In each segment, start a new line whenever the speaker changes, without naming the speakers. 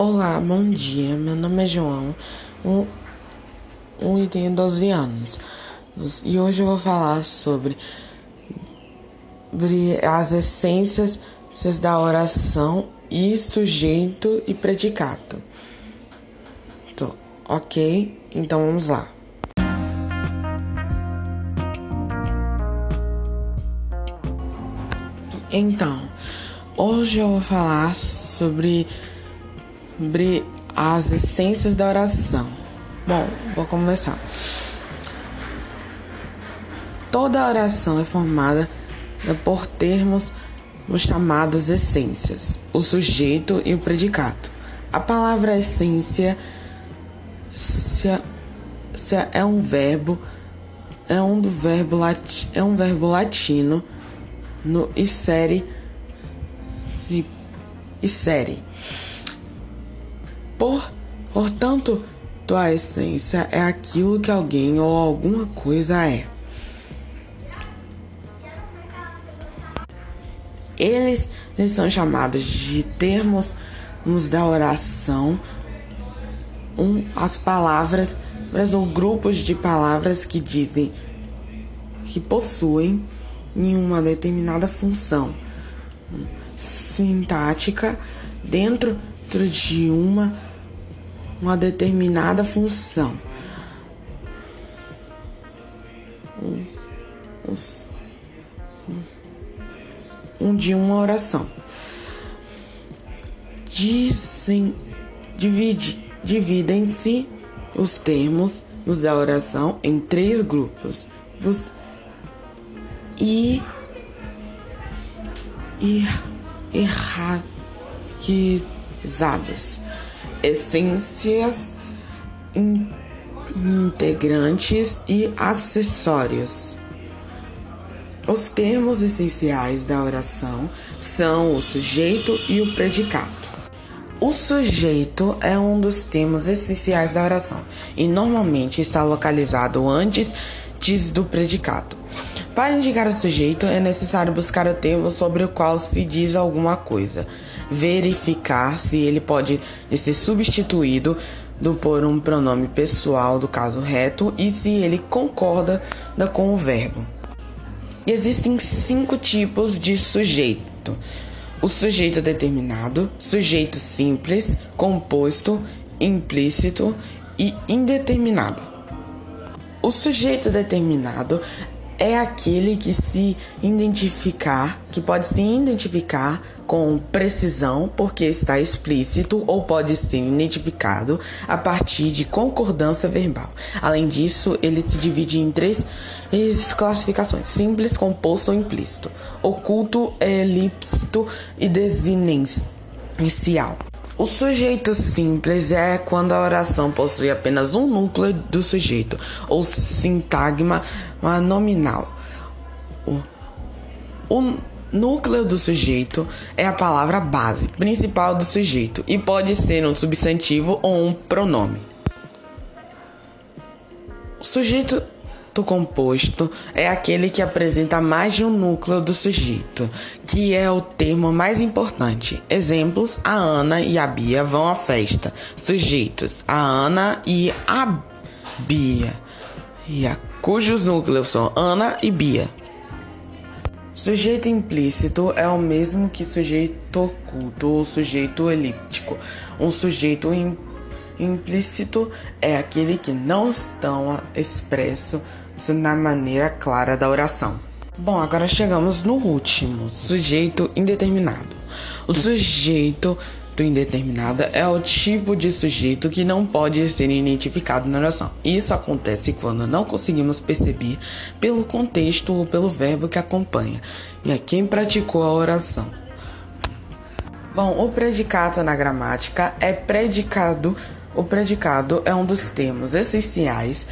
Olá, bom dia. Meu nome é João um, um, e tenho 12 anos. E hoje eu vou falar sobre, sobre as essências da oração e sujeito e predicado. Tô, ok? Então vamos lá. Então, hoje eu vou falar sobre sobre as essências da oração. Bom, vou começar. Toda oração é formada por termos os chamados essências, o sujeito e o predicado. A palavra essência é um verbo é um do verbo lati, é um verbo latino no isere isere por, portanto, tua essência é aquilo que alguém ou alguma coisa é. Eles, eles são chamados de termos da oração, um, as palavras ou grupos de palavras que dizem que possuem uma determinada função sintática dentro de uma uma determinada função. Um, um, um de uma oração. Dizem, divide, dividem-se os termos os da oração em três grupos. Os, e e erratizados essências, integrantes e acessórios. Os termos essenciais da oração são o sujeito e o predicado. O sujeito é um dos termos essenciais da oração e normalmente está localizado antes do predicado. Para indicar o sujeito, é necessário buscar o termo sobre o qual se diz alguma coisa verificar se ele pode ser substituído do, por um pronome pessoal do caso reto e se ele concorda com o verbo. Existem cinco tipos de sujeito: o sujeito determinado, sujeito simples, composto, implícito e indeterminado. O sujeito determinado é aquele que se identificar, que pode se identificar com precisão, porque está explícito ou pode ser identificado a partir de concordância verbal. Além disso, ele se divide em três classificações: simples, composto ou implícito, oculto, elíptico e desinencial. O sujeito simples é quando a oração possui apenas um núcleo do sujeito, ou sintagma nominal. O, o núcleo do sujeito é a palavra base principal do sujeito e pode ser um substantivo ou um pronome. O sujeito composto é aquele que apresenta mais de um núcleo do sujeito, que é o termo mais importante. Exemplos: a Ana e a Bia vão à festa. Sujeitos: a Ana e a Bia, e a, cujos núcleos são Ana e Bia. Sujeito implícito é o mesmo que sujeito oculto ou sujeito elíptico. Um sujeito implícito é aquele que não está expresso na maneira clara da oração. Bom, agora chegamos no último, sujeito indeterminado. O sujeito do indeterminado é o tipo de sujeito que não pode ser identificado na oração. Isso acontece quando não conseguimos perceber pelo contexto ou pelo verbo que acompanha e a quem praticou a oração. Bom, o predicado na gramática é predicado. O predicado é um dos termos essenciais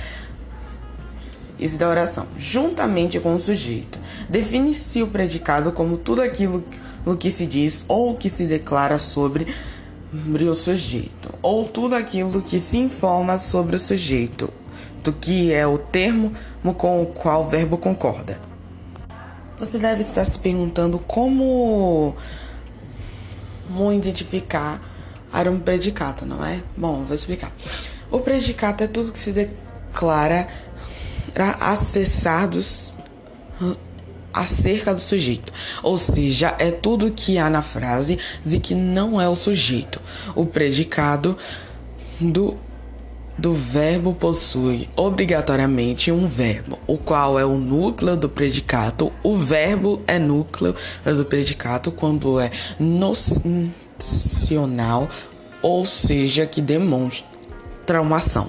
isso da oração, juntamente com o sujeito. Define-se o predicado como tudo aquilo que se diz ou que se declara sobre o sujeito, ou tudo aquilo que se informa sobre o sujeito, do que é o termo com o qual o verbo concorda. Você deve estar se perguntando como identificar era um predicado, não é? Bom, vou explicar. O predicado é tudo que se declara acessados acerca do sujeito, ou seja, é tudo que há na frase de que não é o sujeito. O predicado do do verbo possui obrigatoriamente um verbo, o qual é o núcleo do predicado. O verbo é núcleo do predicado quando é nocional, ou seja, que demonstra uma ação.